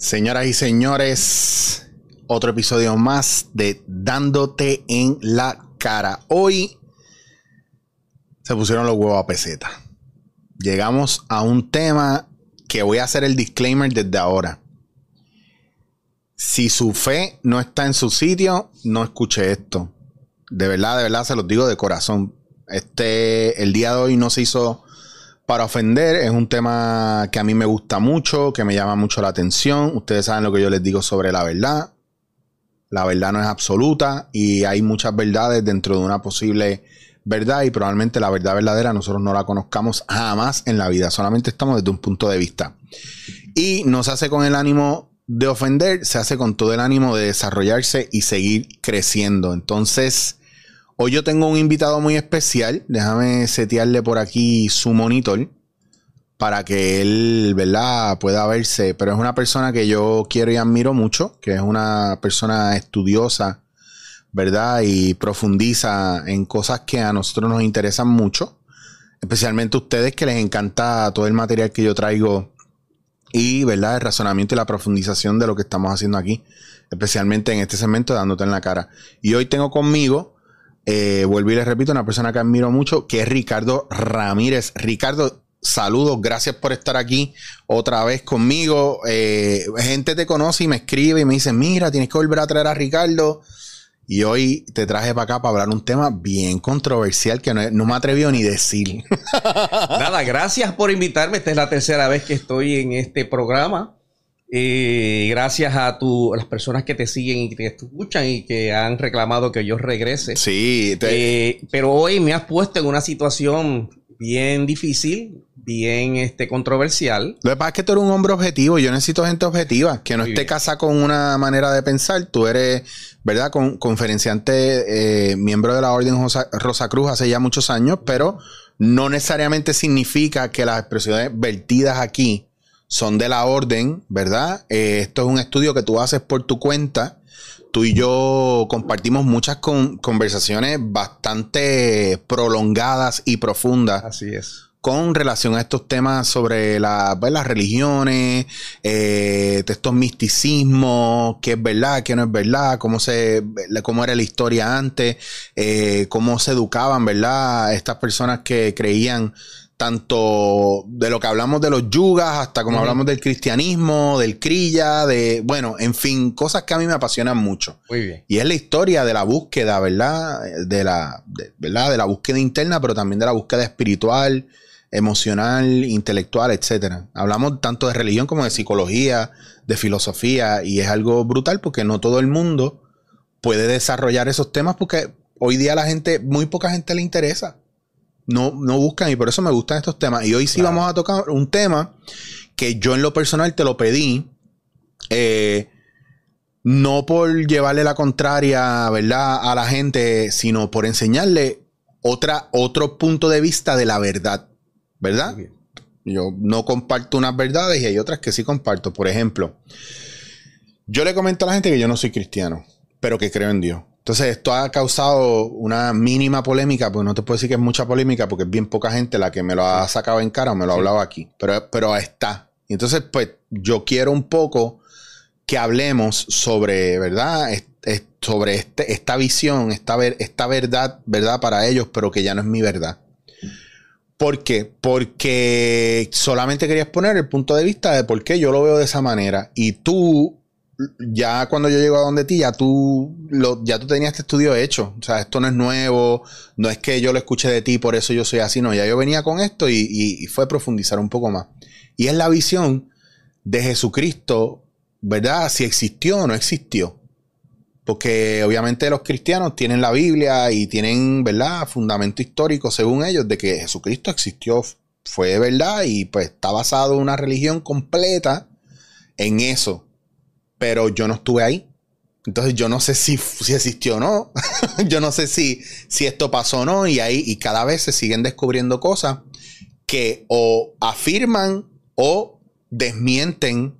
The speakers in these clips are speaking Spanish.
Señoras y señores, otro episodio más de Dándote en la cara. Hoy se pusieron los huevos a peseta. Llegamos a un tema que voy a hacer el disclaimer desde ahora. Si su fe no está en su sitio, no escuche esto. De verdad, de verdad se los digo de corazón. Este, el día de hoy no se hizo para ofender. Es un tema que a mí me gusta mucho, que me llama mucho la atención. Ustedes saben lo que yo les digo sobre la verdad. La verdad no es absoluta y hay muchas verdades dentro de una posible verdad y probablemente la verdad verdadera nosotros no la conozcamos jamás en la vida. Solamente estamos desde un punto de vista. Y no se hace con el ánimo de ofender, se hace con todo el ánimo de desarrollarse y seguir creciendo. Entonces, Hoy yo tengo un invitado muy especial. Déjame setearle por aquí su monitor para que él, ¿verdad?, pueda verse. Pero es una persona que yo quiero y admiro mucho, que es una persona estudiosa, ¿verdad? Y profundiza en cosas que a nosotros nos interesan mucho. Especialmente a ustedes que les encanta todo el material que yo traigo y, ¿verdad?, el razonamiento y la profundización de lo que estamos haciendo aquí. Especialmente en este segmento dándote en la cara. Y hoy tengo conmigo eh, vuelvo y les repito, una persona que admiro mucho, que es Ricardo Ramírez. Ricardo, saludos, gracias por estar aquí otra vez conmigo. Eh, gente te conoce y me escribe y me dice, mira, tienes que volver a traer a Ricardo. Y hoy te traje para acá para hablar un tema bien controversial que no, no me atrevió ni decir. Nada, gracias por invitarme. Esta es la tercera vez que estoy en este programa. Eh, gracias a, tu, las personas que te siguen y que te escuchan y que han reclamado que yo regrese. Sí. Eh, pero hoy me has puesto en una situación bien difícil, bien este, controversial. Lo que pasa es que tú eres un hombre objetivo yo necesito gente objetiva, que no esté casada con una manera de pensar. Tú eres, ¿verdad? Con, conferenciante, eh, miembro de la Orden Rosa Cruz hace ya muchos años, pero no necesariamente significa que las expresiones vertidas aquí son de la orden, ¿verdad? Eh, esto es un estudio que tú haces por tu cuenta. Tú y yo compartimos muchas conversaciones bastante prolongadas y profundas. Así es con relación a estos temas sobre pues, las religiones, eh, estos misticismos, qué es verdad, qué no es verdad, cómo, se, cómo era la historia antes, eh, cómo se educaban, ¿verdad? Estas personas que creían tanto de lo que hablamos de los yugas hasta como hablamos del cristianismo, del crilla, de, bueno, en fin, cosas que a mí me apasionan mucho. Muy bien. Y es la historia de la búsqueda, ¿verdad? De la, ¿verdad? De la búsqueda interna, pero también de la búsqueda espiritual, emocional, intelectual, etcétera. Hablamos tanto de religión como de psicología, de filosofía, y es algo brutal porque no todo el mundo puede desarrollar esos temas porque hoy día la gente, muy poca gente le interesa no, no buscan y por eso me gustan estos temas. Y hoy sí vamos a tocar un tema que yo en lo personal te lo pedí. Eh, no por llevarle la contraria, ¿verdad? A la gente, sino por enseñarle otra, otro punto de vista de la verdad, ¿verdad? Yo no comparto unas verdades y hay otras que sí comparto. Por ejemplo, yo le comento a la gente que yo no soy cristiano, pero que creo en Dios. Entonces, esto ha causado una mínima polémica, pues no te puedo decir que es mucha polémica, porque es bien poca gente la que me lo ha sacado en cara o me lo ha hablado aquí. Pero, pero está. Y entonces, pues, yo quiero un poco que hablemos sobre, ¿verdad? sobre este, esta visión, esta, esta verdad, ¿verdad? Para ellos, pero que ya no es mi verdad. ¿Por qué? Porque solamente quería exponer el punto de vista de por qué yo lo veo de esa manera. Y tú ya cuando yo llego a donde ti, ya tú, lo, ya tú tenías este estudio hecho. O sea, esto no es nuevo, no es que yo lo escuché de ti, por eso yo soy así, no, ya yo venía con esto y, y, fue profundizar un poco más. Y es la visión de Jesucristo, ¿verdad? Si existió o no existió. Porque obviamente los cristianos tienen la Biblia y tienen, ¿verdad? Fundamento histórico, según ellos, de que Jesucristo existió, fue verdad y pues está basado una religión completa en eso pero yo no estuve ahí. Entonces yo no sé si, si existió o no. yo no sé si, si esto pasó o no. Y ahí, y cada vez se siguen descubriendo cosas que o afirman o desmienten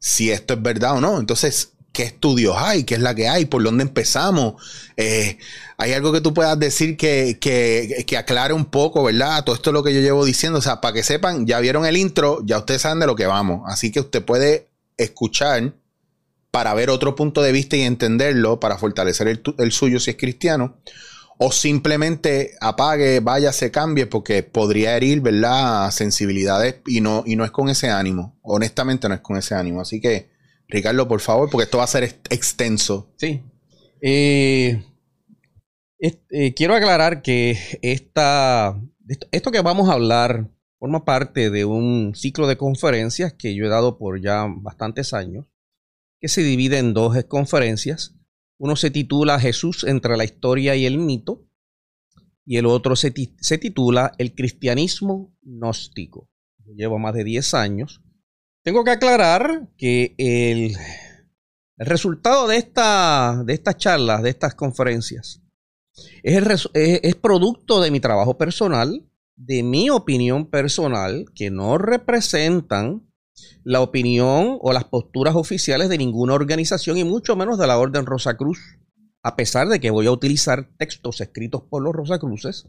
si esto es verdad o no. Entonces, ¿qué estudios hay? ¿Qué es la que hay? ¿Por dónde empezamos? Eh, ¿Hay algo que tú puedas decir que, que, que, aclare un poco, verdad? Todo esto es lo que yo llevo diciendo. O sea, para que sepan, ya vieron el intro, ya ustedes saben de lo que vamos. Así que usted puede escuchar para ver otro punto de vista y entenderlo, para fortalecer el, el suyo si es cristiano, o simplemente apague, vaya, se cambie, porque podría herir, ¿verdad?, sensibilidades y no, y no es con ese ánimo. Honestamente, no es con ese ánimo. Así que, Ricardo, por favor, porque esto va a ser extenso. Sí. Eh, eh, quiero aclarar que esta, esto que vamos a hablar forma parte de un ciclo de conferencias que yo he dado por ya bastantes años, que se divide en dos conferencias. Uno se titula Jesús entre la historia y el mito y el otro se, titula El cristianismo gnóstico. llevo más de 10 años. Tengo que aclarar que el, resultado de, esta, de estas charlas, de estas conferencias, es, producto de mi trabajo personal, de mi opinión personal, que no representan la opinión o las posturas oficiales de ninguna organización y mucho menos de la Orden Rosacruz, a pesar de que voy a utilizar textos escritos por los Rosacruces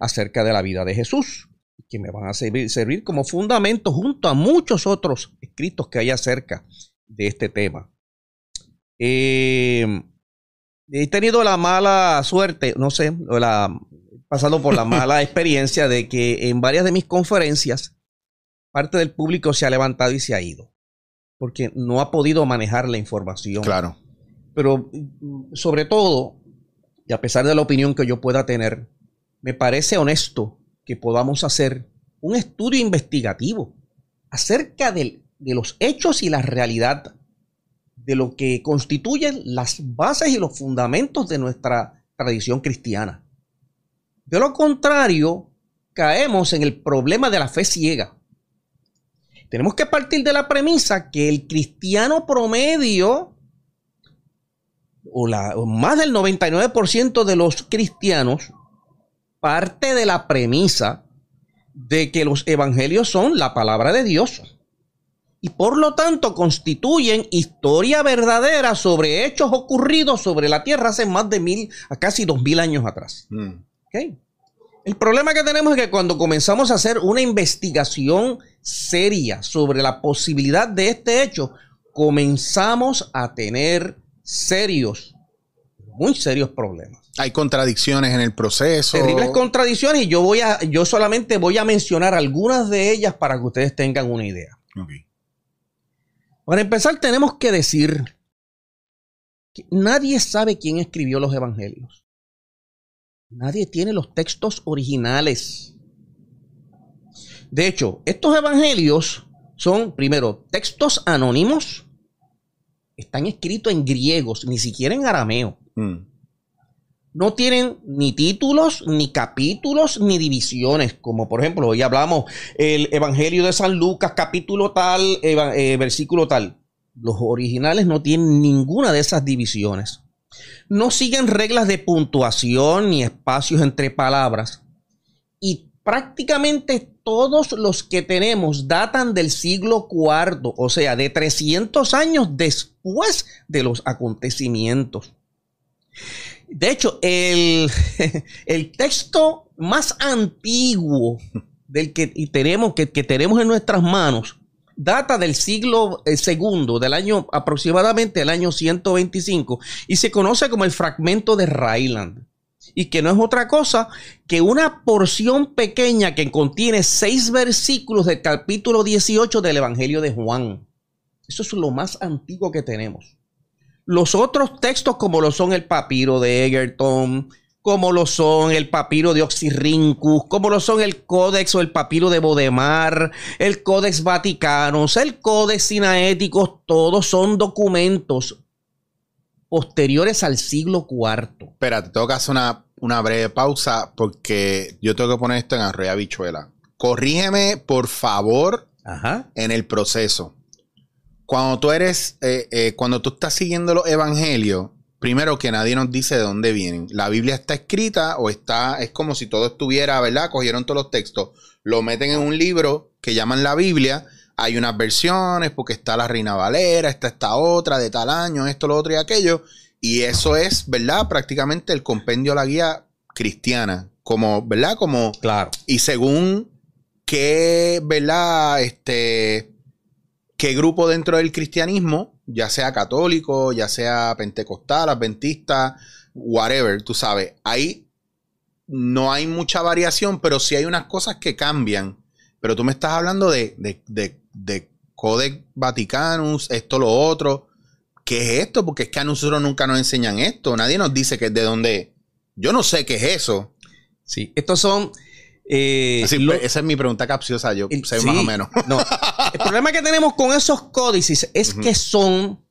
acerca de la vida de Jesús, que me van a servir, servir como fundamento junto a muchos otros escritos que hay acerca de este tema. Eh, he tenido la mala suerte, no sé, la, pasado por la mala experiencia de que en varias de mis conferencias parte del público se ha levantado y se ha ido porque no ha podido manejar la información. Claro. Pero sobre todo, y a pesar de la opinión que yo pueda tener, me parece honesto que podamos hacer un estudio investigativo acerca de, de los hechos y la realidad de lo que constituyen las bases y los fundamentos de nuestra tradición cristiana. De lo contrario, caemos en el problema de la fe ciega. Tenemos que partir de la premisa que el cristiano promedio, o, la, más del 99% de los cristianos, parte de la premisa de que los evangelios son la palabra de Dios y por lo tanto constituyen historia verdadera sobre hechos ocurridos sobre la Tierra hace más de mil, a casi dos mil años atrás. Mm. El problema que tenemos es que cuando comenzamos a hacer una investigación seria sobre la posibilidad de este hecho, comenzamos a tener serios, muy serios problemas. Hay contradicciones en el proceso. Terribles contradicciones y yo voy a, yo solamente voy a mencionar algunas de ellas para que ustedes tengan una idea. Para empezar, tenemos que decir que nadie sabe quién escribió los evangelios. Nadie tiene los textos originales. De hecho, estos evangelios son, primero, textos anónimos. Están escritos en griegos, ni siquiera en arameo. Mm no tienen ni títulos, ni capítulos, ni divisiones, como por ejemplo, hoy hablamos el Evangelio de San Lucas, capítulo tal, eh, versículo tal. Los originales no tienen ninguna de esas divisiones. No siguen reglas de puntuación ni espacios entre palabras. Y prácticamente todos los que tenemos datan del siglo IV, o sea, de 300 años después de los acontecimientos. De hecho, el, texto más antiguo del que tenemos, que, tenemos en nuestras manos data del siglo segundo, del año aproximadamente el año 125, y se conoce como el fragmento de Rayland. Y que no es otra cosa que una porción pequeña que contiene seis versículos del capítulo 18 del Evangelio de Juan. Eso es lo más antiguo que tenemos. Los otros textos, como lo son el papiro de Egerton, como lo son el papiro de Oxirrincus, como lo son el Códex o el papiro de Bodemar, el Códex Vaticanos, el Códex Sinaéticos, todos son documentos posteriores al siglo IV. Espérate, tengo que hacer una, una breve pausa porque yo tengo que poner esto en arroya bichuela. Corrígeme, por favor, en el proceso cuando tú eres, eh, eh, cuando tú estás siguiendo los evangelios, primero que nadie nos dice de dónde vienen. La Biblia está escrita o está, es como si todo estuviera, ¿verdad? Cogieron todos los textos, lo meten en un libro que llaman la Biblia. Hay unas versiones porque está la Reina Valera, está esta otra de tal año, esto, lo otro y aquello. Y eso es, ¿verdad? Prácticamente el compendio la guía cristiana. Como, ¿verdad? Como. Claro. Y según qué, ¿verdad? Este qué grupo dentro del cristianismo, ya sea católico, ya sea pentecostal, adventista, whatever, tú sabes, ahí no hay mucha variación, pero sí hay unas cosas que cambian. Pero tú me estás hablando de, de, de, de Codex Vaticanus, esto, lo otro. ¿Qué es esto? Porque es que a nosotros nunca nos enseñan esto. Nadie nos dice que es de dónde. Yo no sé qué es eso. Sí, estos son. Eh, esa es mi pregunta capciosa, yo sé más o menos. No. El problema que tenemos con esos códices es que son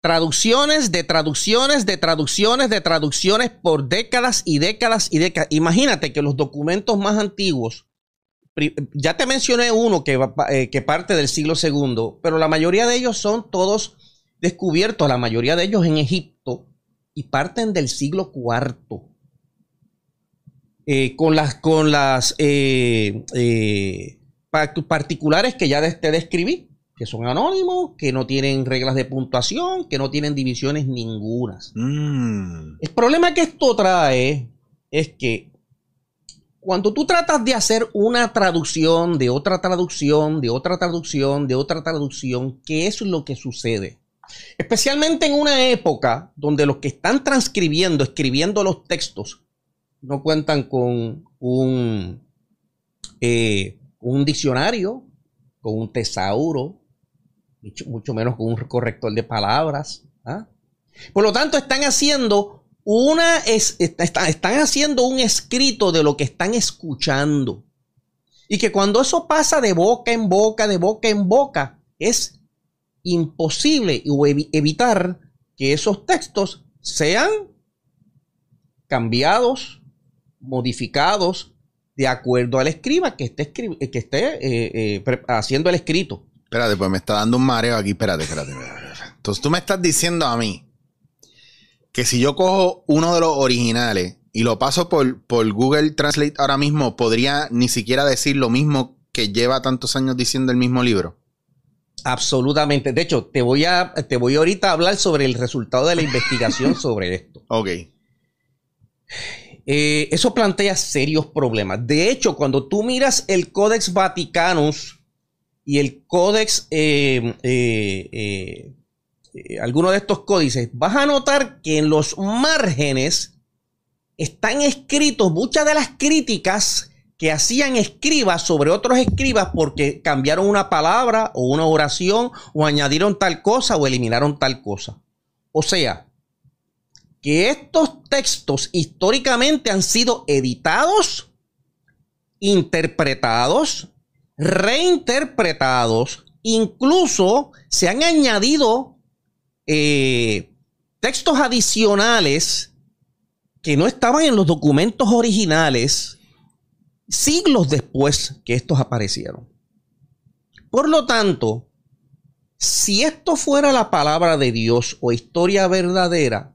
traducciones de traducciones de traducciones de traducciones por décadas y décadas y décadas. Imagínate que los documentos más antiguos, ya te mencioné uno que, eh, que parte del siglo segundo, pero la mayoría de ellos son todos descubiertos, la mayoría de ellos en Egipto y parten del siglo cuarto. Eh, con las, con las eh, particulares que ya te describí que son anónimos, que no tienen reglas de puntuación, que no tienen divisiones ningunas. Mm. El problema que esto trae es que cuando tú tratas de hacer una traducción de otra traducción, de otra traducción, de otra traducción, ¿qué es lo que sucede? Especialmente en una época donde los que están transcribiendo, escribiendo los textos, no cuentan con un, eh, un diccionario, con un tesauro, mucho, menos con un corrector de palabras. ¿ah? Por lo tanto, están haciendo una están haciendo un escrito de lo que están escuchando. Y que cuando eso pasa de boca en boca, de boca en boca, es imposible evitar que esos textos sean cambiados, modificados de acuerdo al escriba que esté, que esté eh, eh, haciendo el escrito. Espérate, pues me está dando un mareo aquí. Espérate, espérate, Entonces tú me estás diciendo a mí que si yo cojo uno de los originales y lo paso por, por Google Translate ahora mismo, podría ni siquiera decir lo mismo que lleva tantos años diciendo el mismo libro. Absolutamente. De hecho, te voy a, te voy ahorita a hablar sobre el resultado de la investigación sobre esto. Ok. Eh, eso plantea serios problemas. De hecho, cuando tú miras el Codex Vaticanus y el códex, eh, eh, eh, alguno de estos códices, vas a notar que en los márgenes están escritos muchas de las críticas que hacían escribas sobre otros escribas porque cambiaron una palabra o una oración o añadieron tal cosa o eliminaron tal cosa. O sea, que estos textos históricamente han sido editados, interpretados, reinterpretados, incluso se han añadido eh, textos adicionales que no estaban en los documentos originales siglos después que estos aparecieron. Por lo tanto, si esto fuera la palabra de Dios o historia verdadera,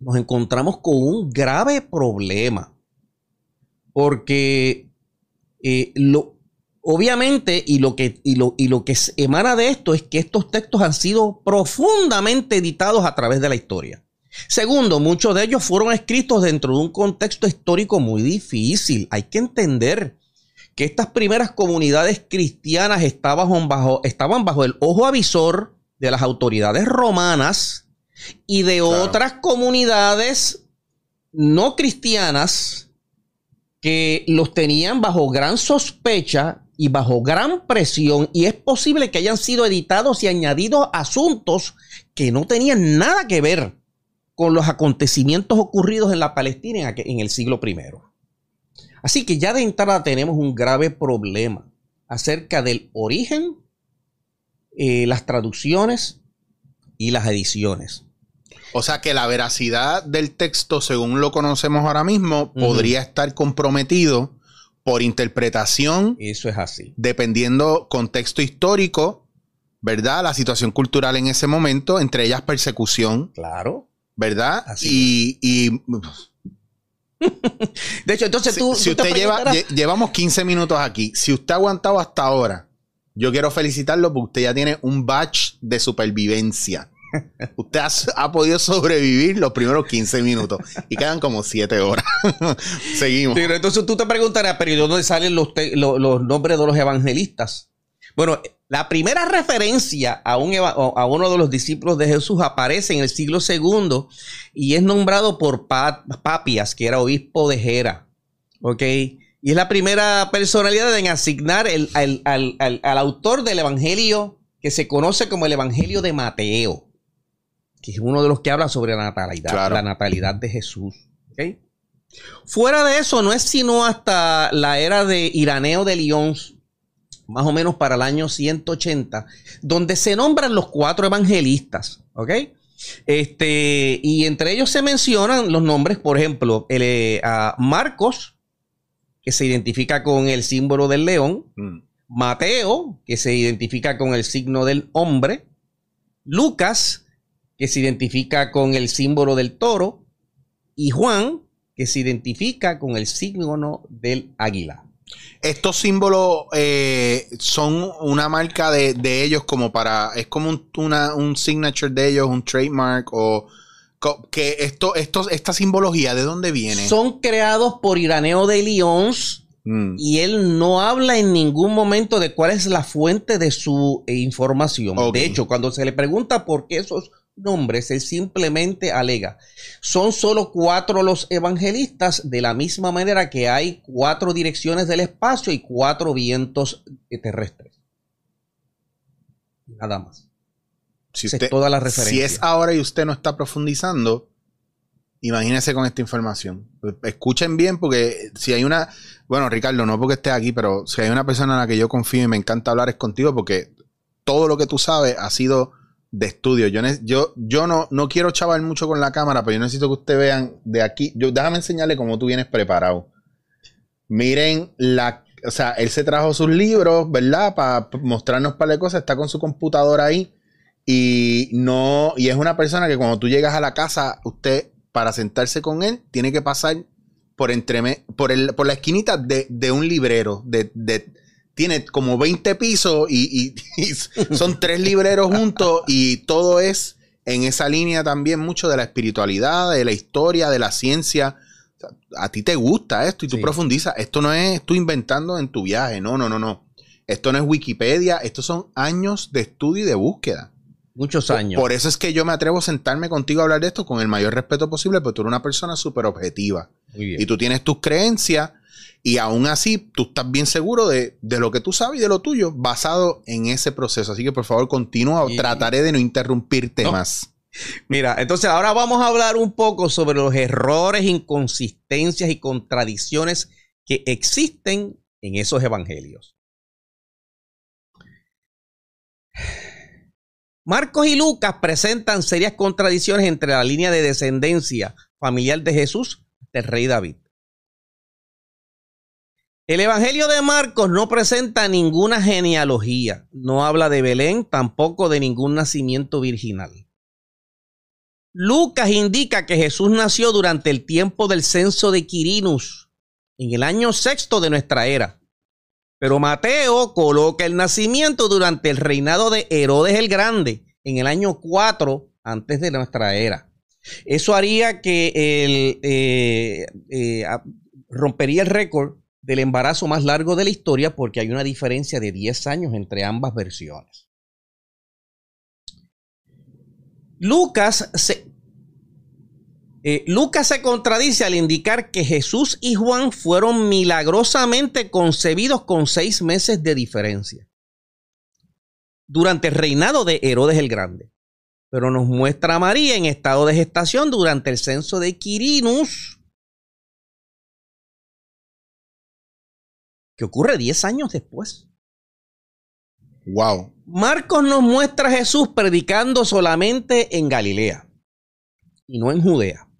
nos encontramos con un grave problema. Porque eh, lo, Obviamente, y lo, que, y, lo, y lo que emana de esto es que estos textos han sido profundamente editados a través de la historia. Segundo, muchos de ellos fueron escritos dentro de un contexto histórico muy difícil. Hay que entender que estas primeras comunidades cristianas estaban bajo, estaban bajo el ojo avisor de las autoridades romanas y de otras comunidades no cristianas que los tenían bajo gran sospecha y bajo gran presión y es posible que hayan sido editados y añadidos asuntos que no tenían nada que ver con los acontecimientos ocurridos en la Palestina en el siglo I. Así que ya de entrada tenemos un grave problema acerca del origen, eh, las traducciones y las ediciones. O sea que la veracidad del texto, según lo conocemos ahora mismo, podría estar comprometido por interpretación. Eso es así. Dependiendo contexto histórico, ¿verdad? La situación cultural en ese momento, entre ellas persecución. Claro. ¿Verdad? y, de hecho, entonces tú. Si, usted lleva, llevamos 15 minutos aquí. Si usted ha aguantado hasta ahora, yo quiero felicitarlo porque usted ya tiene un batch de supervivencia. Usted ha, podido sobrevivir los primeros 15 minutos y quedan como 7 horas. Seguimos. Pero entonces tú te preguntarás, pero ¿y dónde salen los, nombres de los evangelistas? Bueno, la primera referencia a uno de los discípulos de Jesús aparece en el siglo II y es nombrado por Papias, que era obispo de Gera. ¿Ok? Y es la primera personalidad en asignar al, autor del Evangelio que se conoce como el Evangelio de Mateo, que es uno de los que habla sobre la natalidad, la natalidad de Jesús. ¿Ok? Fuera de eso, no es sino hasta la era de Iraneo de Lyons, más o menos para el año 180, donde se nombran los cuatro evangelistas, ¿ok? Este, y entre ellos se mencionan los nombres, por ejemplo, el, eh, a Marcos, que se identifica con el símbolo del león, mm. Mateo, que se identifica con el signo del hombre, Lucas, que se identifica con el símbolo del toro, y Juan, que se identifica con el signo del águila. Estos símbolos eh, son una marca de, ellos como para, es como un, una, un signature de ellos, un trademark o que esto, estos, esta simbología, ¿de dónde viene? Son creados por Iraneo de Lyons mm. y él no habla en ningún momento de cuál es la fuente de su eh, información. De hecho, cuando se le pregunta por qué esos nombres, él simplemente alega. Son solo cuatro los evangelistas, de la misma manera que hay cuatro direcciones del espacio y cuatro vientos terrestres. Nada más. Si, es toda la referencia. si es ahora y usted no está profundizando, imagínese con esta información. Escuchen bien porque si hay una, bueno, Ricardo, no porque esté aquí, pero si hay una persona en la que yo confío y me encanta hablar es contigo porque todo lo que tú sabes ha sido de estudio. Yo, yo, yo no, no quiero chaval mucho con la cámara, pero yo necesito que ustedes vean de aquí. Yo, déjame enseñarle cómo tú vienes preparado. Miren la. O sea, él se trajo sus libros, ¿verdad? Para mostrarnos para de cosas. Está con su computadora ahí. Y no. Y es una persona que cuando tú llegas a la casa, usted, para sentarse con él, tiene que pasar por entre por, el, por la esquinita de, de un librero. De, de, tiene como 20 pisos y, son tres libreros juntos y todo es en esa línea también mucho de la espiritualidad, de la historia, de la ciencia. a ti te gusta esto y tú profundizas. Esto no es tú inventando en tu viaje. No, no, no, no. Esto no es Wikipedia. Estos son años de estudio y de búsqueda. Muchos años. Por, eso es que yo me atrevo a sentarme contigo a hablar de esto con el mayor respeto posible, porque tú eres una persona súper objetiva. Y tú tienes tus creencias y aún así, tú estás bien seguro de, lo que tú sabes y de lo tuyo, basado en ese proceso. Así que por favor, continúa. Trataré de no interrumpirte más. Mira, entonces ahora vamos a hablar un poco sobre los errores, inconsistencias y contradicciones que existen en esos evangelios. Marcos y Lucas presentan serias contradicciones entre la línea de descendencia familiar de Jesús del rey David. El Evangelio de Marcos no presenta ninguna genealogía, no habla de Belén, tampoco de ningún nacimiento virginal. Lucas indica que Jesús nació durante el tiempo del censo de Quirinus, en el año sexto de nuestra era. Pero Mateo coloca el nacimiento durante el reinado de Herodes el Grande, en el año 4 antes de nuestra era. Eso haría que eh, eh, rompería el récord del embarazo más largo de la historia porque hay una diferencia de 10 años entre ambas versiones. Lucas se, eh, Lucas se contradice al indicar que Jesús y Juan fueron milagrosamente concebidos con seis meses de diferencia durante el reinado de Herodes el Grande. Pero nos muestra a María en estado de gestación durante el censo de Quirinus que ocurre 10 años después. Wow. Marcos nos muestra a Jesús predicando solamente en Galilea y no en Judea.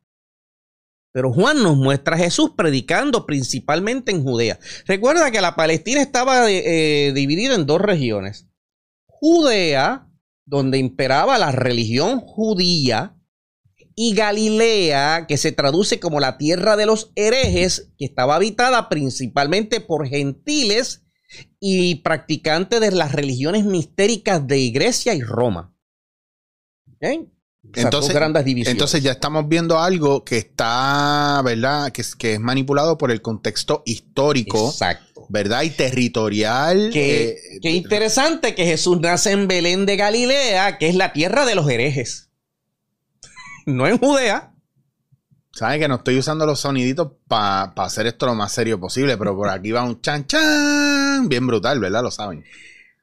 Pero Juan nos muestra a Jesús predicando principalmente en Judea. Recuerda que la Palestina estaba eh, dividida en dos regiones. Judea, donde imperaba la religión judía, y Galilea, que se traduce como la tierra de los herejes, que estaba habitada principalmente por gentiles y practicantes de las religiones mistéricas de Grecia y Roma. Entonces, grandes divisiones. entonces ya estamos viendo algo que está, ¿verdad? Que es, que es manipulado por el contexto histórico ¿verdad? Y territorial. Qué, eh, qué interesante que Jesús nace en Belén de Galilea, que es la tierra de los herejes. No en Judea. Saben que no estoy usando los soniditos para hacer esto lo más serio posible, pero por aquí va un chan chan bien brutal, ¿verdad? Lo saben.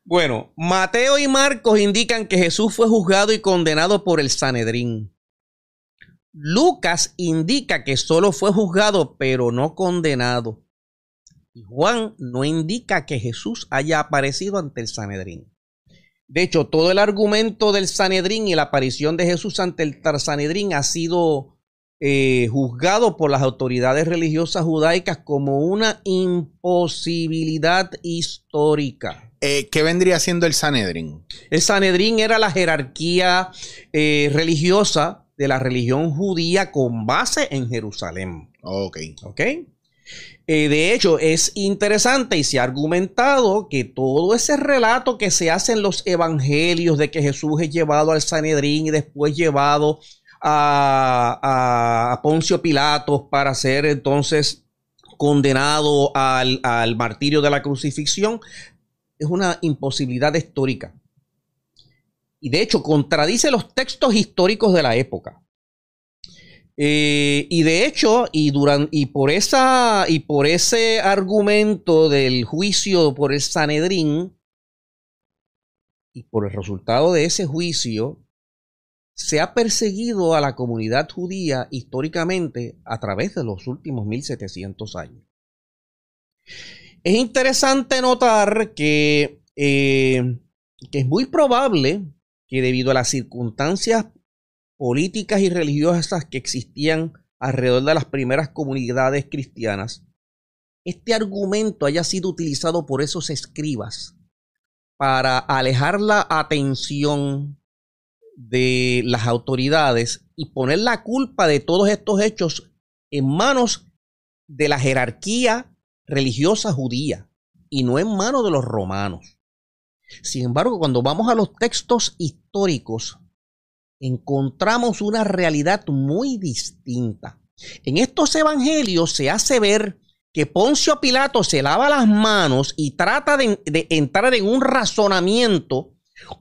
Bueno, Mateo y Marcos indican que Jesús fue juzgado y condenado por el Sanedrín. Lucas indica que solo fue juzgado pero no condenado. Y Juan no indica que Jesús haya aparecido ante el Sanedrín. De hecho, todo el argumento del Sanedrín y la aparición de Jesús ante el Sanedrín ha sido eh, juzgado por las autoridades religiosas judaicas como una imposibilidad histórica. Eh, ¿Qué vendría siendo el Sanedrín? El Sanedrín era la jerarquía eh, religiosa de la religión judía con base en Jerusalén. Ok. ¿Ok? Eh, de hecho, es interesante y se ha argumentado que todo ese relato que se hace en los evangelios de que Jesús es llevado al Sanedrín y después llevado a, Poncio Pilatos para ser entonces condenado al, al martirio de la crucifixión, es una imposibilidad histórica. Y de hecho contradice los textos históricos de la época. Eh, y de hecho, y, y, por esa, y por ese argumento del juicio por el Sanedrín, y por el resultado de ese juicio, se ha perseguido a la comunidad judía históricamente a través de los últimos 1700 años. Es interesante notar que, eh, que es muy probable que debido a las circunstancias políticas y religiosas que existían alrededor de las primeras comunidades cristianas, este argumento haya sido utilizado por esos escribas para alejar la atención de las autoridades y poner la culpa de todos estos hechos en manos de la jerarquía religiosa judía y no en manos de los romanos. Sin embargo, cuando vamos a los textos históricos, encontramos una realidad muy distinta. En estos evangelios se hace ver que Poncio Pilato se lava las manos y trata de, entrar en un razonamiento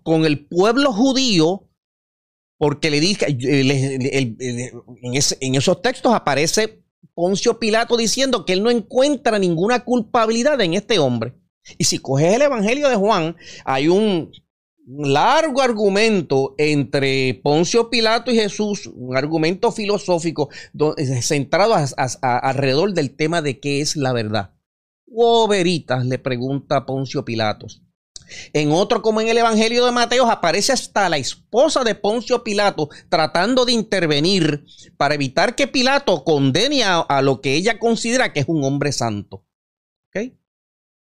con el pueblo judío, porque le dije, en, esos textos aparece Poncio Pilato diciendo que él no encuentra ninguna culpabilidad en este hombre. Y si coges el Evangelio de Juan, hay un largo argumento entre Poncio Pilato y Jesús, un argumento filosófico centrado alrededor del tema de qué es la verdad. Oh, veritas, le pregunta Poncio Pilatos. En otro, como en el Evangelio de Mateo, aparece hasta la esposa de Poncio Pilato tratando de intervenir para evitar que Pilato condene a, lo que ella considera que es un hombre santo.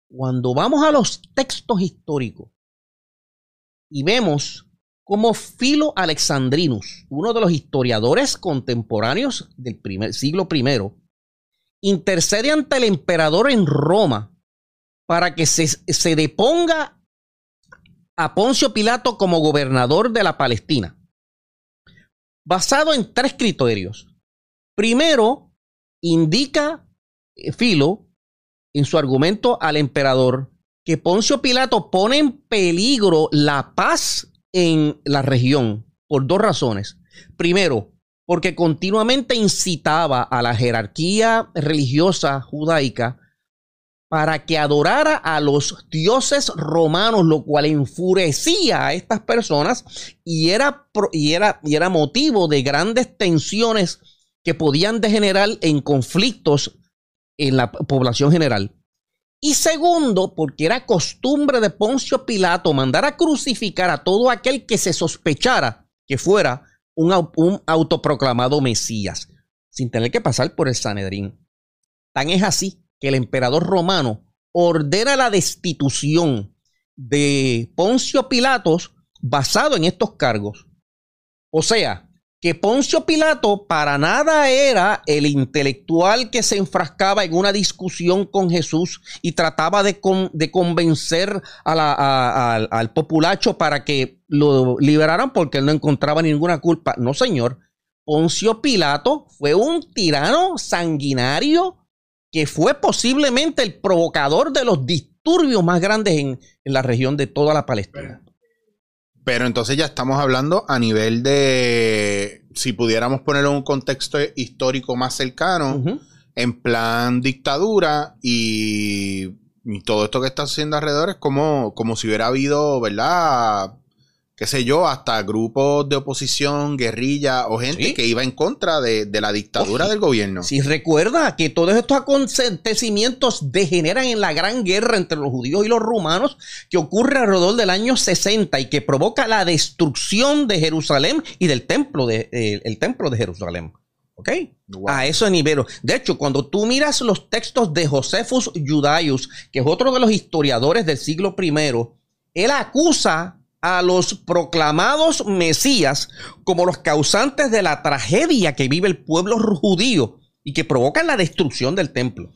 Cuando vamos a los textos históricos, y vemos cómo Filo Alexandrinus, uno de los historiadores contemporáneos del primer, siglo I, intercede ante el emperador en Roma para que se, se deponga a Poncio Pilato como gobernador de la Palestina, basado en tres criterios. Primero, indica eh, Filo en su argumento al emperador que Poncio Pilato pone en peligro la paz en la región por dos razones. Primero, porque continuamente incitaba a la jerarquía religiosa judaica para que adorara a los dioses romanos, lo cual enfurecía a estas personas y era, y era, y era motivo de grandes tensiones que podían degenerar en conflictos en la población general. Y segundo, porque era costumbre de Poncio Pilato mandar a crucificar a todo aquel que se sospechara que fuera un, autoproclamado Mesías, sin tener que pasar por el Sanedrín. Tan es así que el emperador romano ordena la destitución de Poncio Pilatos basado en estos cargos. O sea, que Poncio Pilato para nada era el intelectual que se enfrascaba en una discusión con Jesús y trataba de, convencer al populacho para que lo liberaran porque él no encontraba ninguna culpa. No, señor. Poncio Pilato fue un tirano sanguinario que fue posiblemente el provocador de los disturbios más grandes en, en la región de toda la Palestina. Pero entonces ya estamos hablando a nivel de, si pudiéramos ponerlo en un contexto histórico más cercano, en plan dictadura y, todo esto que está haciendo alrededor es como, como si hubiera habido, ¿verdad? Qué sé yo, hasta grupos de oposición, guerrilla o gente que iba en contra de, la dictadura del gobierno. Si recuerda que todos estos acontecimientos degeneran en la gran guerra entre los judíos y los rumanos que ocurre alrededor del año 60 y que provoca la destrucción de Jerusalén y del templo de, eh, el templo de Jerusalén. ¿Ok? A eso nivel. De hecho, cuando tú miras los textos de Josephus Judaius, que es otro de los historiadores del siglo I, él acusa a los proclamados Mesías como los causantes de la tragedia que vive el pueblo judío y que provocan la destrucción del templo.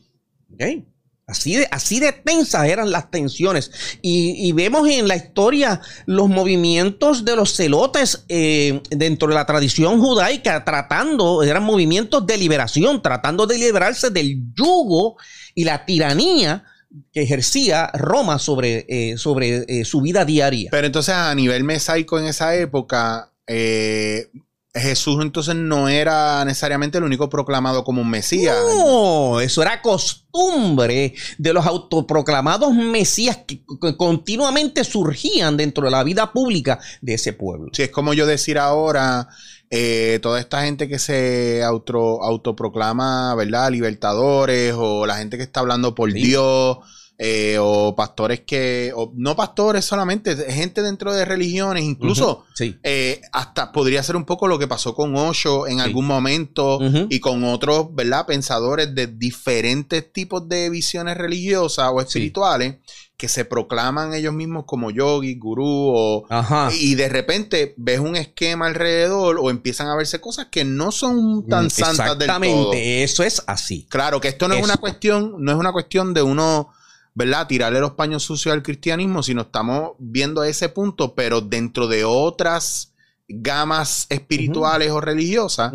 Así de, así de tensas eran las tensiones. Y, vemos en la historia los movimientos de los celotes eh, dentro de la tradición judaica, tratando, eran movimientos de liberación, tratando de liberarse del yugo y la tiranía que ejercía Roma sobre, eh, sobre eh, su vida diaria. Pero entonces a nivel mesaico en esa época, eh, Jesús entonces no era necesariamente el único proclamado como un Mesías. No, eso era costumbre de los autoproclamados Mesías que continuamente surgían dentro de la vida pública de ese pueblo. Sí, es como yo decir ahora, eh, toda esta gente que se auto, autoproclama, ¿verdad? Libertadores o la gente que está hablando por Dios. Eh, o pastores que, no pastores solamente, gente dentro de religiones, incluso eh, hasta podría ser un poco lo que pasó con Osho en algún momento y con otros, ¿verdad? Pensadores de diferentes tipos de visiones religiosas o espirituales que se proclaman ellos mismos como yogis, gurú, o, y de repente ves un esquema alrededor o empiezan a verse cosas que no son tan santas del todo. Exactamente, eso es así. Claro, que esto no es una cuestión, no es una cuestión de uno, ¿verdad? Tirarle los paños sucios al cristianismo, sino estamos viendo ese punto, pero dentro de otras gamas espirituales o religiosas,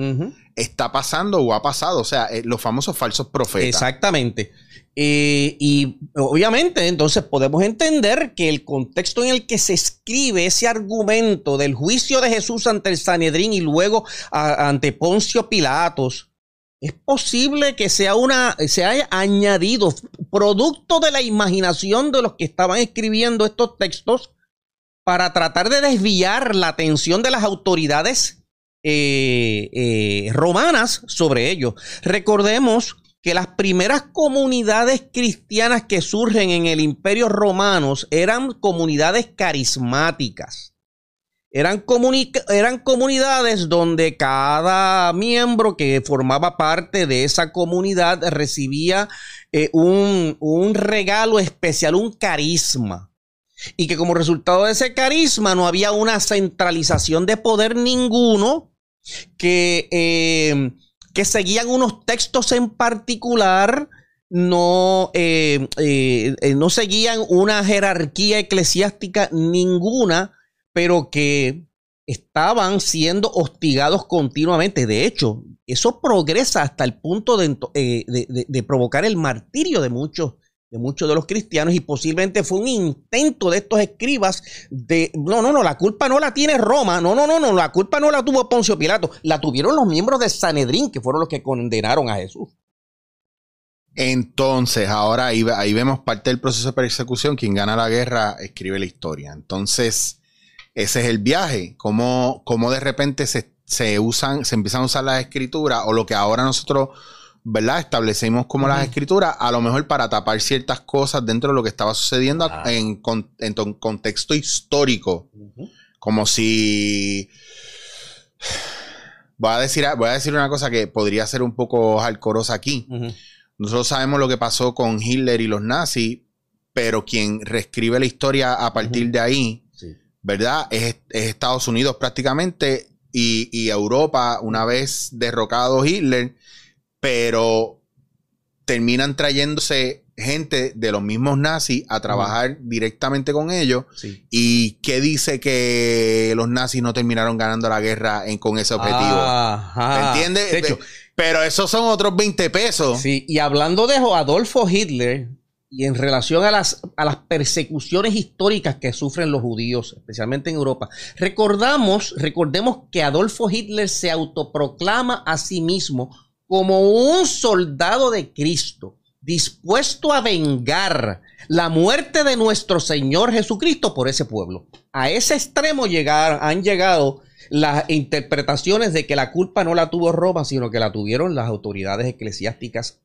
está pasando o ha pasado, o sea, eh, los famosos falsos profetas. Exactamente. Eh, y obviamente entonces podemos entender que el contexto en el que se escribe ese argumento del juicio de Jesús ante el Sanedrín y luego ante Poncio Pilatos, es posible que sea una, se haya añadido, producto de la imaginación de los que estaban escribiendo estos textos, para tratar de desviar la atención de las autoridades eh, romanas sobre ellos. Recordemos que las primeras comunidades cristianas que surgen en el imperio romano eran comunidades carismáticas. Eran, comunidades donde cada miembro que formaba parte de esa comunidad recibía eh, un, un regalo especial, un carisma. Y que como resultado de ese carisma no había una centralización de poder ninguno que... Eh, que seguían unos textos en particular, no, eh, eh, eh, no seguían una jerarquía eclesiástica ninguna, pero que estaban siendo hostigados continuamente. De hecho, eso progresa hasta el punto de, de provocar el martirio de muchos de muchos de los cristianos y posiblemente fue un intento de estos escribas de, no, no, no, la culpa no la tiene Roma, no, no, no, no, la culpa no la tuvo Poncio Pilato, la tuvieron los miembros de Sanedrín, que fueron los que condenaron a Jesús. Entonces, ahora ahí, ahí vemos parte del proceso de persecución, quien gana la guerra escribe la historia. Entonces, ese es el viaje, cómo, cómo de repente se, se usan, se empiezan a usar las escrituras o lo que ahora nosotros ¿verdad? Establecimos como las escrituras, a lo mejor para tapar ciertas cosas dentro de lo que estaba sucediendo en, contexto histórico. Como si. Voy a, decir, voy a decir una cosa que podría ser un poco alcorosa aquí. Nosotros sabemos lo que pasó con Hitler y los nazis, pero quien reescribe la historia a partir de ahí, ¿verdad? Es, Estados Unidos prácticamente y, y Europa, una vez derrocado Hitler pero terminan trayéndose gente de los mismos nazis a trabajar directamente con ellos. ¿Y qué dice que los nazis no terminaron ganando la guerra con ese objetivo? ¿Me entiendes? De hecho, Pero esos son otros 20 pesos. Sí, y hablando de Adolfo Hitler y en relación a las, a las persecuciones históricas que sufren los judíos, especialmente en Europa, recordamos, recordemos que Adolfo Hitler se autoproclama a sí mismo como un soldado de Cristo, dispuesto a vengar la muerte de nuestro Señor Jesucristo por ese pueblo. A ese extremo llegar, han llegado las interpretaciones de que la culpa no la tuvo Roma, sino que la tuvieron las autoridades eclesiásticas.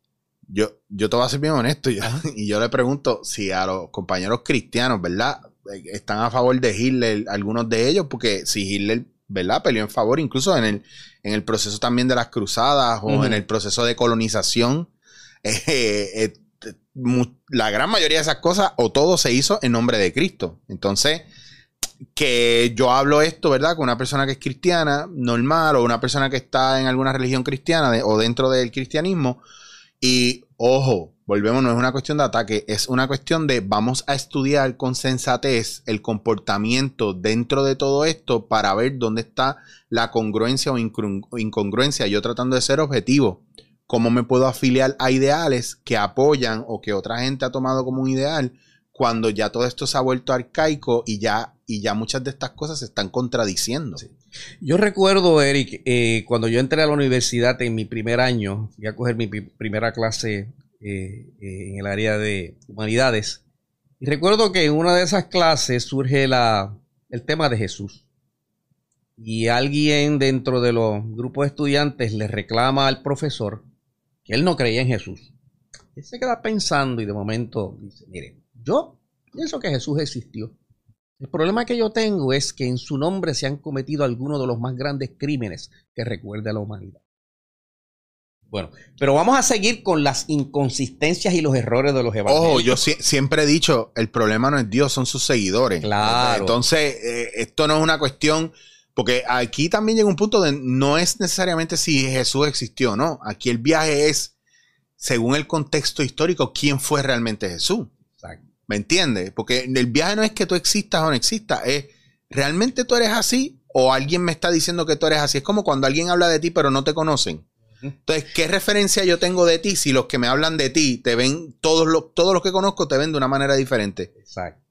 Yo, yo te voy a ser bien honesto y yo le pregunto si a los compañeros cristianos, ¿verdad? Eh, están a favor de Hitler, algunos de ellos, porque si Hitler, ¿verdad? Peleó en favor, incluso en el, en el proceso también de las cruzadas o en el proceso de colonización, eh, eh, la gran mayoría de esas cosas o todo se hizo en nombre de Cristo. Entonces, que yo hablo esto, ¿verdad? Con una persona que es cristiana, normal, o una persona que está en alguna religión cristiana o dentro del cristianismo. Y ojo, volvemos, no es una cuestión de ataque, es una cuestión de vamos a estudiar con sensatez el comportamiento dentro de todo esto para ver dónde está la congruencia o incongruencia. Yo tratando de ser objetivo, cómo me puedo afiliar a ideales que apoyan o que otra gente ha tomado como un ideal cuando ya todo esto se ha vuelto arcaico y ya, y ya muchas de estas cosas se están contradiciendo. Yo recuerdo, Eric, eh, cuando yo entré a la universidad en mi primer año, fui a coger mi primera clase eh, eh, en el área de humanidades, y recuerdo que en una de esas clases surge la, el tema de Jesús. Y alguien dentro de los grupos de estudiantes le reclama al profesor que él no creía en Jesús. Él se queda pensando y de momento dice, mire, yo pienso que Jesús existió. El problema que yo tengo es que en su nombre se han cometido algunos de los más grandes crímenes que recuerde la humanidad. Bueno, pero vamos a seguir con las inconsistencias y los errores de los evangelios. Ojo, yo siempre he dicho, el problema no es Dios, son sus seguidores. Claro. Entonces, eh, esto no es una cuestión, porque aquí también llega un punto de no es necesariamente si Jesús existió o no. Aquí el viaje es, según el contexto histórico, quién fue realmente Jesús. ¿Me entiendes? Porque el viaje no es que tú existas o no existas, es realmente tú eres así o alguien me está diciendo que tú eres así. Es como cuando alguien habla de ti pero no te conocen. Entonces, ¿qué referencia yo tengo de ti si los que me hablan de ti te ven, todos los, todos los que conozco te ven de una manera diferente? Exacto.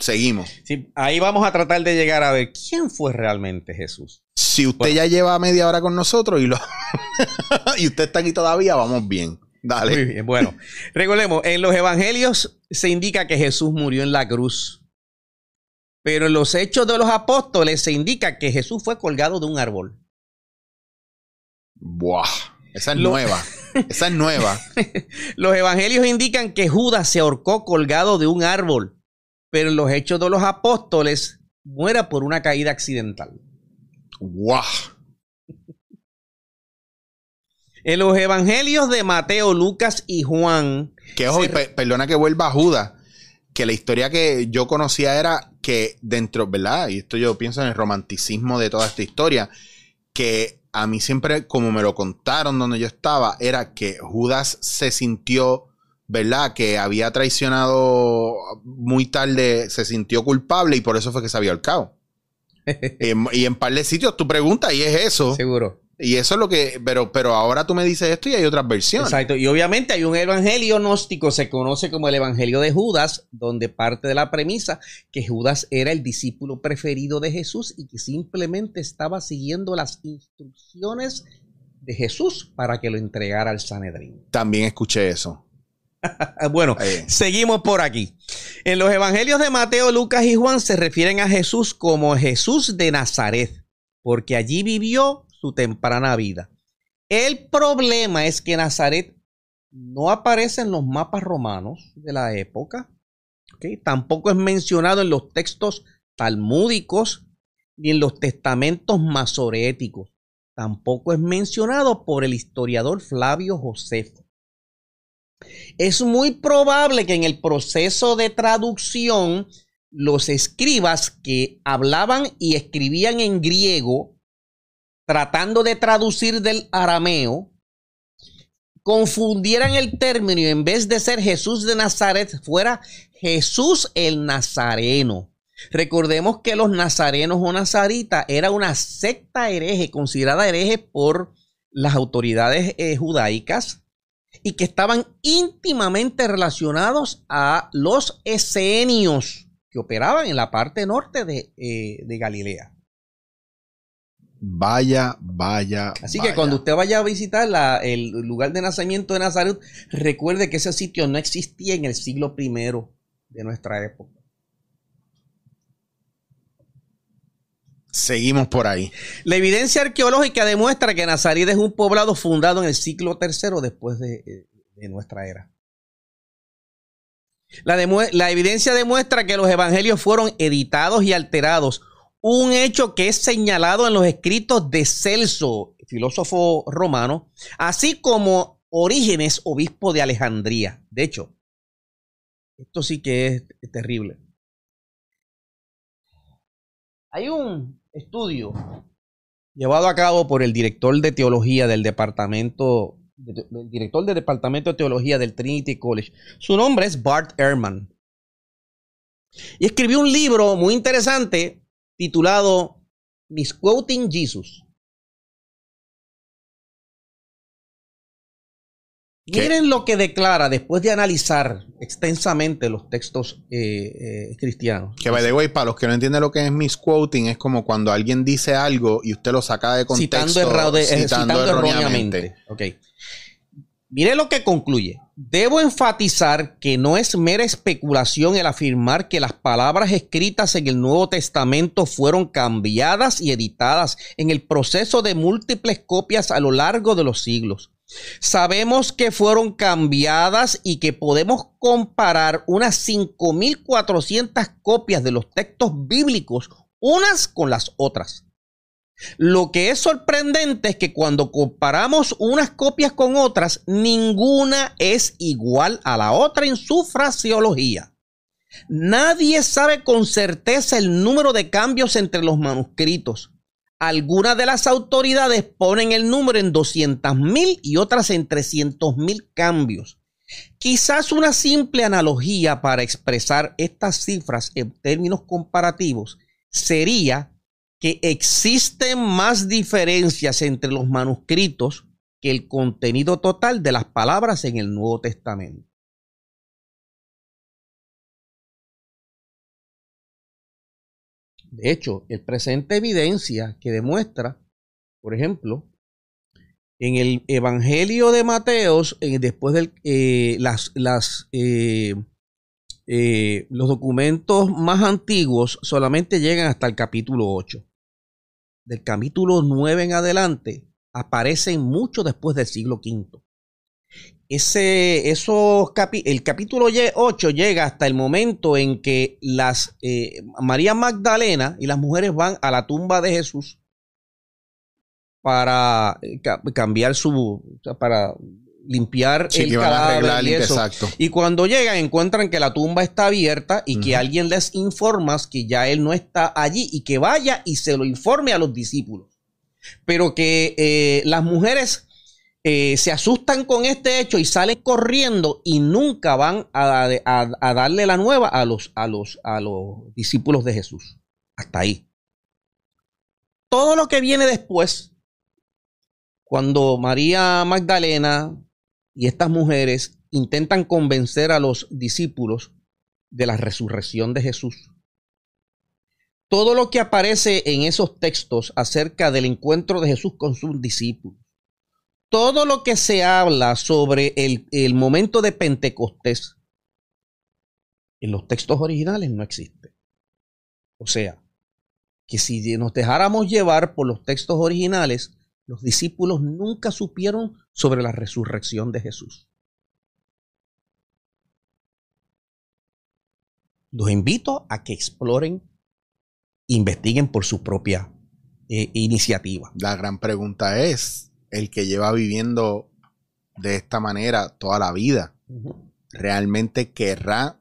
seguimos. Sí, ahí vamos a tratar de llegar a ver quién fue realmente Jesús. Si usted ya lleva media hora con nosotros y, lo y usted está aquí todavía, vamos bien. Dale. Muy bien, bueno. Recordemos, en los evangelios se indica que Jesús murió en la cruz. Pero en los hechos de los apóstoles se indica que Jesús fue colgado de un árbol. Buah, esa es nueva. Esa es nueva. los evangelios indican que Judas se ahorcó colgado de un árbol. Pero en los hechos de los apóstoles muera por una caída accidental. Buah. En los evangelios de Mateo, Lucas y Juan. Que ojo, perdona que vuelva a Judas, que la historia que yo conocía era que dentro, ¿verdad? Y esto yo pienso en el romanticismo de toda esta historia, que a mí siempre, como me lo contaron donde yo estaba, era que Judas se sintió, ¿verdad? Que había traicionado muy tarde, se sintió culpable y por eso fue que se había ahorcado. y, y en par de sitios tú preguntas y es eso. Seguro. Y eso es lo que, pero, pero ahora tú me dices esto y hay otras versiones. Exacto. Y obviamente hay un evangelio gnóstico, se conoce como el evangelio de Judas, donde parte de la premisa que Judas era el discípulo preferido de Jesús y que simplemente estaba siguiendo las instrucciones de Jesús para que lo entregara al Sanedrín. También escuché eso. bueno, seguimos por aquí. En los evangelios de Mateo, Lucas y Juan se refieren a Jesús como Jesús de Nazaret, porque allí vivió su temprana vida. El problema es que Nazaret no aparece en los mapas romanos de la época. Tampoco es mencionado en los textos talmúdicos ni en los testamentos masoréticos. Tampoco es mencionado por el historiador Flavio Josefo. Es muy probable que en el proceso de traducción los escribas que hablaban y escribían en griego tratando de traducir del arameo, confundieran el término y en vez de ser Jesús de Nazaret fuera Jesús el Nazareno. Recordemos que los nazarenos o nazaritas era una secta hereje, considerada hereje por las autoridades eh, judaicas y que estaban íntimamente relacionados a los esenios que operaban en la parte norte de, eh, de Galilea. Vaya, vaya. Así vaya. que cuando usted vaya a visitar la- el lugar de nacimiento de Nazaret, recuerde que ese sitio no existía en el siglo I de nuestra época. Seguimos por ahí. La evidencia arqueológica demuestra que Nazaret es un poblado fundado en el siglo III después de, de nuestra era. La evidencia demuestra que los evangelios fueron editados y alterados, un hecho que es señalado en los escritos de Celso, filósofo romano, así como Orígenes, obispo de Alejandría. De hecho, esto sí que es terrible. Hay un estudio llevado a cabo por el director de teología del departamento, de- del director del departamento de teología del Trinity College. Su nombre es Bart Ehrman. Y escribió un libro muy interesante titulado Misquoting Jesus. ¿Qué? Miren lo que declara después de analizar extensamente los textos eh, eh, cristianos. Que by the way, para los que no entienden lo que es misquoting, es como cuando alguien dice algo y usted lo saca de contexto. citando, de- eh, citando citando erróneamente. Mire lo que concluye. Debo enfatizar que no es mera especulación el afirmar que las palabras escritas en el Nuevo Testamento fueron cambiadas y editadas en el proceso de múltiples copias a lo largo de los siglos. Sabemos que fueron cambiadas y que podemos comparar unas 5.400 copias de los textos bíblicos unas con las otras. Lo que es sorprendente es que cuando comparamos unas copias con otras, ninguna es igual a la otra en su fraseología. Nadie sabe con certeza el número de cambios entre los manuscritos. Algunas de las autoridades ponen el número en 200.000 y otras en 300.000 cambios. Quizás una simple analogía para expresar estas cifras en términos comparativos sería que existen más diferencias entre los manuscritos que el contenido total de las palabras en el Nuevo Testamento. De hecho, el presente evidencia que demuestra, por ejemplo, en el Evangelio de Mateos, eh, después de eh, las, eh, los documentos más antiguos solamente llegan hasta el capítulo 8. Del capítulo 9 en adelante aparecen mucho después del siglo V. Ese, esos capi- el capítulo 8 llega hasta el momento en que las eh, María Magdalena y las mujeres van a la tumba de Jesús para eh, ca- cambiar su, para limpiar Sí, el cadáver arreglar, y eso. exacto. Y cuando llegan encuentran que la tumba está abierta y que alguien les informa que ya él no está allí y que vaya y se lo informe a los discípulos. Pero que eh, las mujeres eh, se asustan con este hecho y salen corriendo y nunca van a, a- a darle la nueva a los, a, los, a los discípulos de Jesús. Hasta ahí. Todo lo que viene después, cuando María Magdalena y estas mujeres intentan convencer a los discípulos de la resurrección de Jesús. Todo lo que aparece en esos textos acerca del encuentro de Jesús con sus discípulos, todo lo que se habla sobre el, momento de Pentecostés, en los textos originales no existe. O sea, que si nos dejáramos llevar por los textos originales, los discípulos nunca supieron sobre la resurrección de Jesús. Los invito a que exploren, investiguen por su propia eh, iniciativa. La gran pregunta es, el que lleva viviendo de esta manera toda la vida, ¿realmente querrá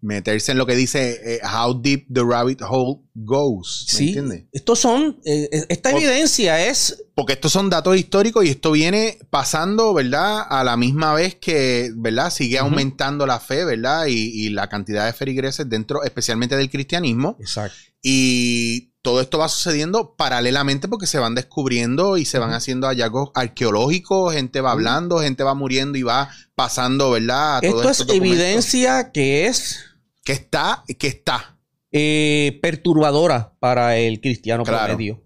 meterse en lo que dice eh, how deep the rabbit hole goes? ¿Me Sí, entiendes? estos son, eh, esta O- evidencia es Porque estos son datos históricos y esto viene pasando, ¿verdad? A la misma vez que, ¿verdad? Sigue aumentando la fe, ¿verdad? Y, y la cantidad de feligreses dentro, especialmente del cristianismo. Exacto. Y todo esto va sucediendo paralelamente porque se van descubriendo y se van haciendo hallazgos arqueológicos, gente va hablando, gente va muriendo y va pasando, ¿verdad? esto es evidencia que es... Que está, que está. Eh, perturbadora para el cristiano promedio.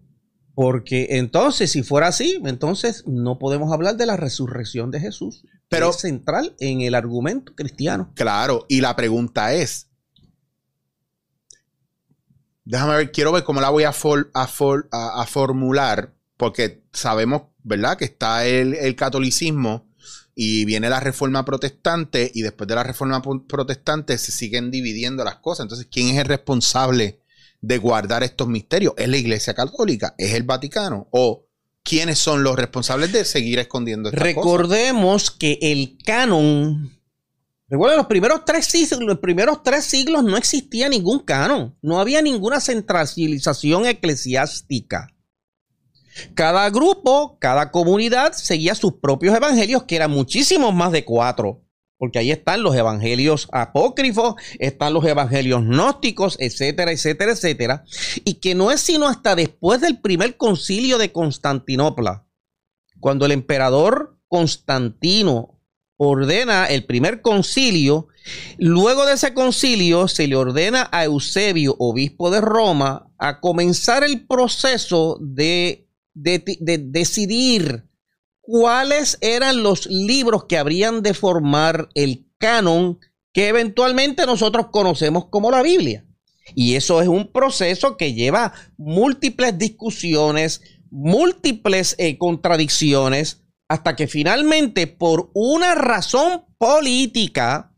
Porque entonces, si fuera así, entonces no podemos hablar de la resurrección de Jesús. Pero es central en el argumento cristiano. Claro, y la pregunta es, déjame ver, quiero ver cómo la voy a, a, formular, porque sabemos, ¿verdad?, que está el, catolicismo y viene la reforma protestante y después de la reforma protestante se siguen dividiendo las cosas. Entonces, ¿quién es el responsable de guardar estos misterios? ¿Es la Iglesia Católica? ¿Es el Vaticano? ¿O quiénes son los responsables de seguir escondiendo estas Recordemos que el canon Recuerden, los primeros tres siglos, los primeros tres siglos no existía ningún canon, no había ninguna centralización eclesiástica. Cada grupo, cada comunidad seguía sus propios evangelios, que eran muchísimos más de cuatro, porque ahí están los evangelios apócrifos, están los evangelios gnósticos, etcétera, etcétera, etcétera, y que no es sino hasta después del primer concilio de Constantinopla, cuando el emperador Constantino ordena el primer concilio. Luego de ese concilio se le ordena a Eusebio, obispo de Roma, a comenzar el proceso de, decidir cuáles eran los libros que habrían de formar el canon que eventualmente nosotros conocemos como la Biblia. Y eso es un proceso que lleva múltiples discusiones, múltiples eh, contradicciones, hasta que finalmente por una razón política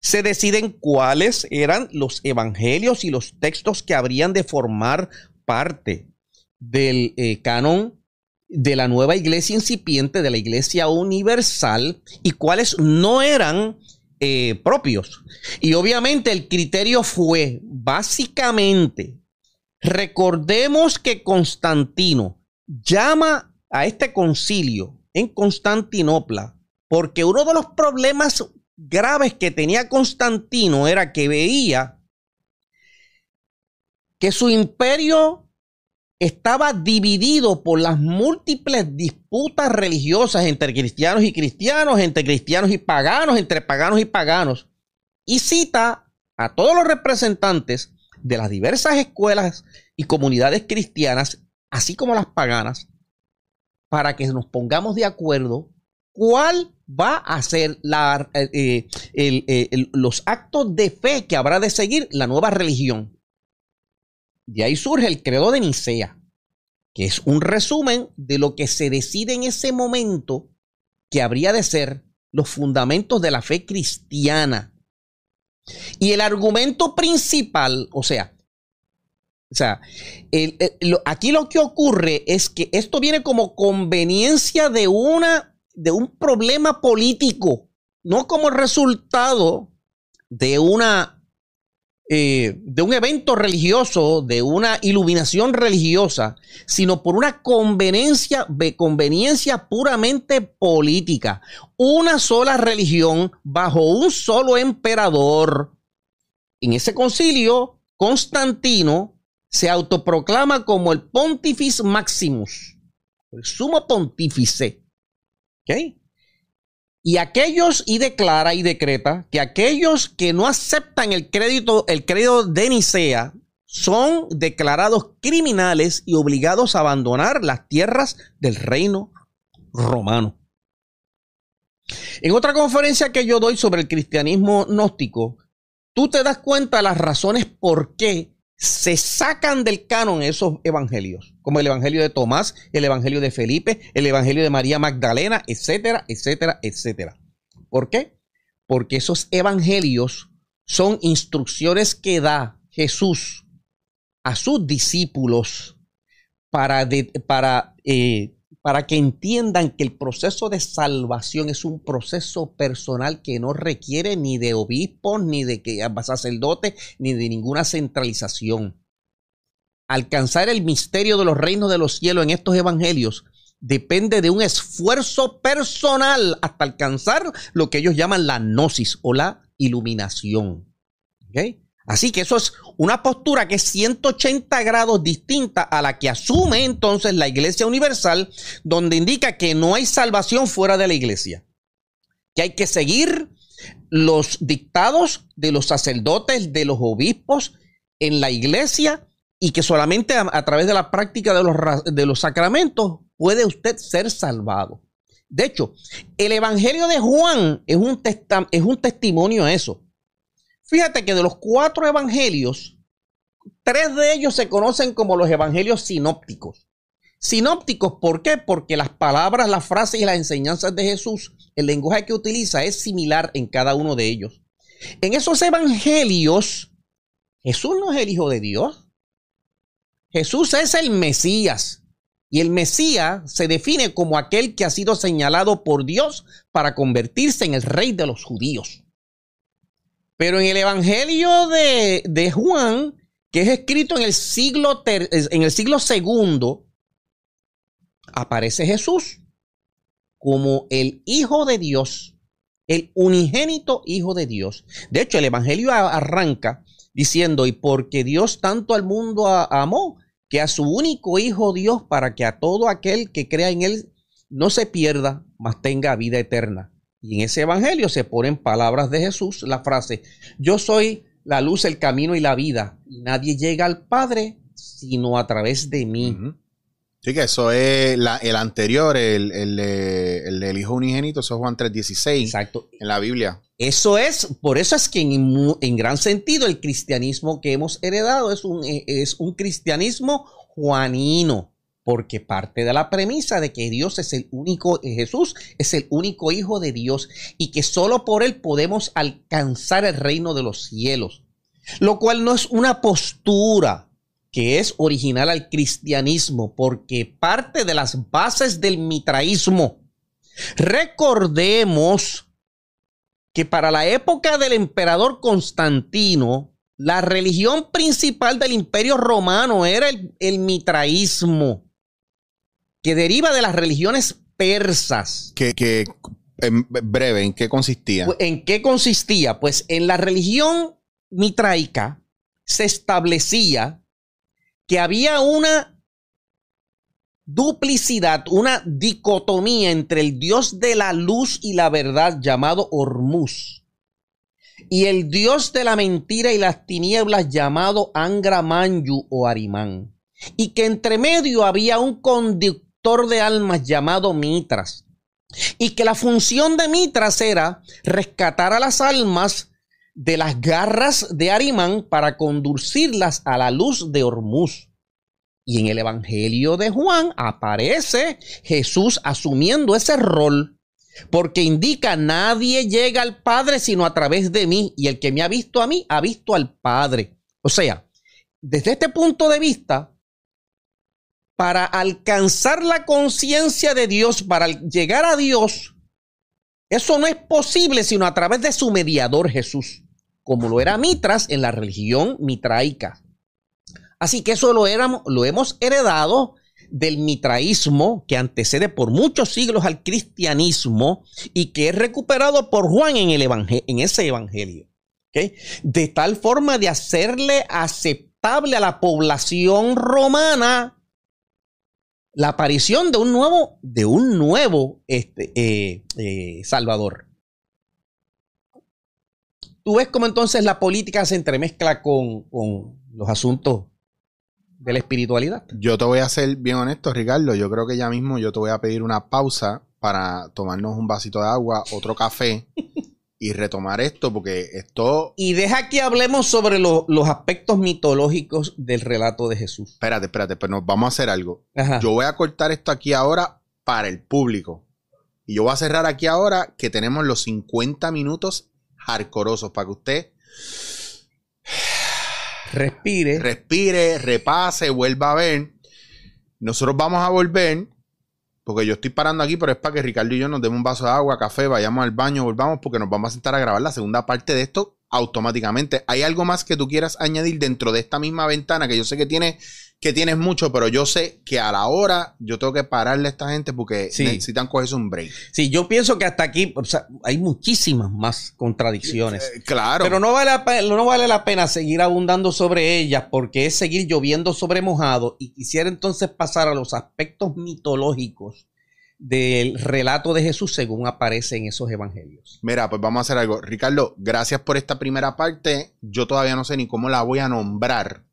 se deciden cuáles eran los evangelios y los textos que habrían de formar parte del eh, canon de la nueva iglesia incipiente, de la iglesia universal, y cuáles no eran eh, propios. Y obviamente el criterio fue básicamente, recordemos que Constantino llama a este concilio en Constantinopla, porque uno de los problemas graves que tenía Constantino era que veía que su imperio estaba dividido por las múltiples disputas religiosas entre cristianos y cristianos, entre cristianos y paganos, entre paganos y paganos, y cita a todos los representantes de las diversas escuelas y comunidades cristianas, así como las paganas, para que nos pongamos de acuerdo cuál va a ser la, eh, eh, los actos de fe que habrá de seguir la nueva religión. De ahí surge el credo de Nicea, que es un resumen de lo que se decide en ese momento que habría de ser los fundamentos de la fe cristiana. Y el argumento principal, o sea, o sea, aquí lo que ocurre es que esto viene como conveniencia de, una, de un problema político, no como resultado de una eh, de un evento religioso, de una iluminación religiosa, sino por una conveniencia, conveniencia puramente política. Una sola religión bajo un solo emperador. En ese concilio, Constantino se autoproclama como el Pontifex Maximus, el sumo pontífice. ¿Ok? Y aquellos, y declara y decreta que aquellos que no aceptan el crédito, el de Nicea, son declarados criminales y obligados a abandonar las tierras del reino romano. En otra conferencia que yo doy sobre el cristianismo gnóstico, tú te das cuenta de las razones por qué se sacan del canon esos evangelios, como el evangelio de Tomás, el evangelio de Felipe, el evangelio de María Magdalena, etcétera, etcétera, etcétera. ¿Por qué? Porque esos evangelios son instrucciones que da Jesús a sus discípulos para, para eh, para que entiendan que el proceso de salvación es un proceso personal que no requiere ni de obispos, ni de sacerdotes, ni de ninguna centralización. Alcanzar el misterio de los reinos de los cielos en estos evangelios depende de un esfuerzo personal hasta alcanzar lo que ellos llaman la gnosis o la iluminación. Así que eso es una postura que es 180 grados distinta a la que asume entonces la Iglesia Universal, donde indica que no hay salvación fuera de la Iglesia, que hay que seguir los dictados de los sacerdotes, de los obispos en la Iglesia y que solamente a, través de la práctica de los, sacramentos puede usted ser salvado. De hecho, el Evangelio de Juan es un, es un testimonio a eso. Fíjate que de los cuatro evangelios, tres de ellos se conocen como los evangelios sinópticos. Sinópticos, ¿por qué? Porque las palabras, las frases y las enseñanzas de Jesús, el lenguaje que utiliza es similar en cada uno de ellos. En esos evangelios, Jesús no es el Hijo de Dios. Jesús es el Mesías. Y el Mesías se define como aquel que ha sido señalado por Dios para convertirse en el rey de los judíos. Pero en el Evangelio de, Juan, que es escrito en el siglo, en el siglo segundo, aparece Jesús como el Hijo de Dios, el unigénito Hijo de Dios. De hecho, el Evangelio arranca diciendo, y porque Dios tanto al mundo amó, que a su único Hijo Dios, para que a todo aquel que crea en Él no se pierda, mas tenga vida eterna. Y en ese evangelio se ponen palabras de Jesús, la frase, yo soy la luz, el camino y la vida. Y nadie llega al Padre sino a través de mí. Sí, que eso es el anterior, el, el, Hijo Unigénito, eso es Juan 3.16. Exacto. En la Biblia. Eso es, por eso es que en, en, gran sentido el cristianismo que hemos heredado es un, es un cristianismo juanino porque parte de la premisa de que Dios es el único, eh, Jesús es el único Hijo de Dios y que solo por Él podemos alcanzar el reino de los cielos. Lo cual no es una postura que es original al cristianismo, porque parte de las bases del mitraísmo. Recordemos que para la época del emperador Constantino, la religión principal del imperio romano era el, el mitraísmo que deriva de las religiones persas. Que, en breve, ¿en qué consistía? Pues, ¿En qué consistía? Pues en la religión mitraica se establecía que había una duplicidad, una dicotomía entre el dios de la luz y la verdad llamado Hormuz y el dios de la mentira y las tinieblas llamado Angra Manyu o Arimán. Y que entre medio había un de almas llamado Mitras. Y que la función de Mitras era rescatar a las almas de las garras de Arimán para conducirlas a la luz de Hormuz. Y en el Evangelio de Juan aparece Jesús asumiendo ese rol, porque indica, nadie llega al Padre sino a través de mí, y el que me ha visto a mí, ha visto al Padre. O sea, desde este punto de vista, para alcanzar la conciencia de Dios, para llegar a Dios, eso no es posible sino a través de su mediador Jesús, como lo era Mitras en la religión mitraica. Así que eso lo, lo hemos heredado del mitraísmo que antecede por muchos siglos al cristianismo y que es recuperado por Juan en, el en ese evangelio. De tal forma de hacerle aceptable a la población romana la aparición de un nuevo, de un nuevo este, eh, eh, Salvador. Tú ves cómo entonces la política se entremezcla con, los asuntos de la espiritualidad. Yo te voy a ser bien honesto, Ricardo. Yo creo que ya mismo yo te voy a pedir una pausa para tomarnos un vasito de agua, otro café y retomar esto, porque esto... Y deja que hablemos sobre los aspectos mitológicos del relato de Jesús. Espérate, espérate, pero nos vamos a hacer algo. Yo voy a cortar esto aquí ahora para el público. Y yo voy a cerrar aquí ahora que tenemos los 50 minutos hardcoreosos para que usted... Respire. Respire, repase, vuelva a ver. Nosotros vamos a volver porque yo estoy parando aquí, pero es para que Ricardo y yo nos demos un vaso de agua, café, vayamos al baño, volvamos, porque nos vamos a sentar a grabar la segunda parte de esto automáticamente. ¿Hay algo más que tú quieras añadir dentro de esta misma ventana que yo sé que tienes que tienes mucho, pero yo sé que a la hora yo tengo que pararle a esta gente porque necesitan cogerse un break. Sí, yo pienso que hasta aquí hay muchísimas más contradicciones. Eh, claro. Pero no vale, la, no vale la pena seguir abundando sobre ellas porque es seguir lloviendo sobre mojado y quisiera entonces pasar a los aspectos mitológicos del relato de Jesús según aparece en esos evangelios. Mira, pues vamos a hacer algo. Ricardo, gracias por esta primera parte. Yo todavía no sé ni cómo la voy a nombrar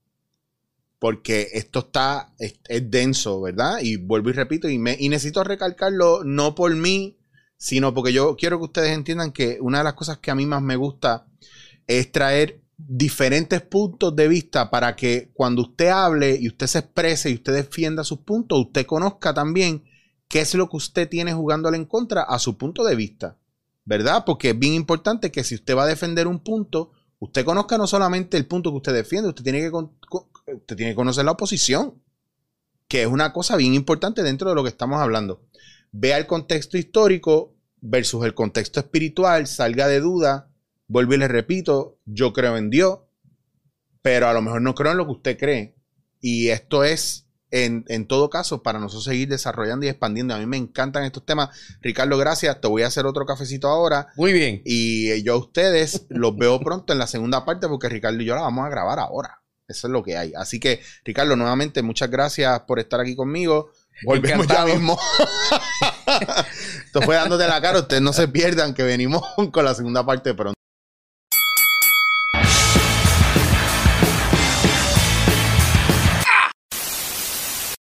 porque esto está, es, denso, ¿verdad? Y vuelvo y repito, y, me, y necesito recalcarlo no por mí, sino porque yo quiero que ustedes entiendan que una de las cosas que a mí más me gusta es traer diferentes puntos de vista para que cuando usted hable y usted se exprese y usted defienda sus puntos, usted conozca también qué es lo que usted tiene jugándole en contra a su punto de vista, ¿verdad? Porque es bien importante que si usted va a defender un punto, usted conozca no solamente el punto que usted defiende, usted tiene que usted tiene que conocer la oposición, que es una cosa bien importante dentro de lo que estamos hablando. Vea el contexto histórico versus el contexto espiritual, salga de duda, vuelvo y le repito, yo creo en Dios, pero a lo mejor no creo en lo que usted cree. Y esto es, en, en, todo caso, para nosotros seguir desarrollando y expandiendo. A mí me encantan estos temas. Ricardo, gracias. Te voy a hacer otro cafecito ahora. Muy bien. Y yo a ustedes los veo pronto en la segunda parte porque Ricardo y yo la vamos a grabar ahora. Eso es lo que hay. Así que, Ricardo, nuevamente, muchas gracias por estar aquí conmigo. Volvemos ya mismo. Esto fue dándote la cara. Ustedes no se pierdan que venimos con la segunda parte pronto.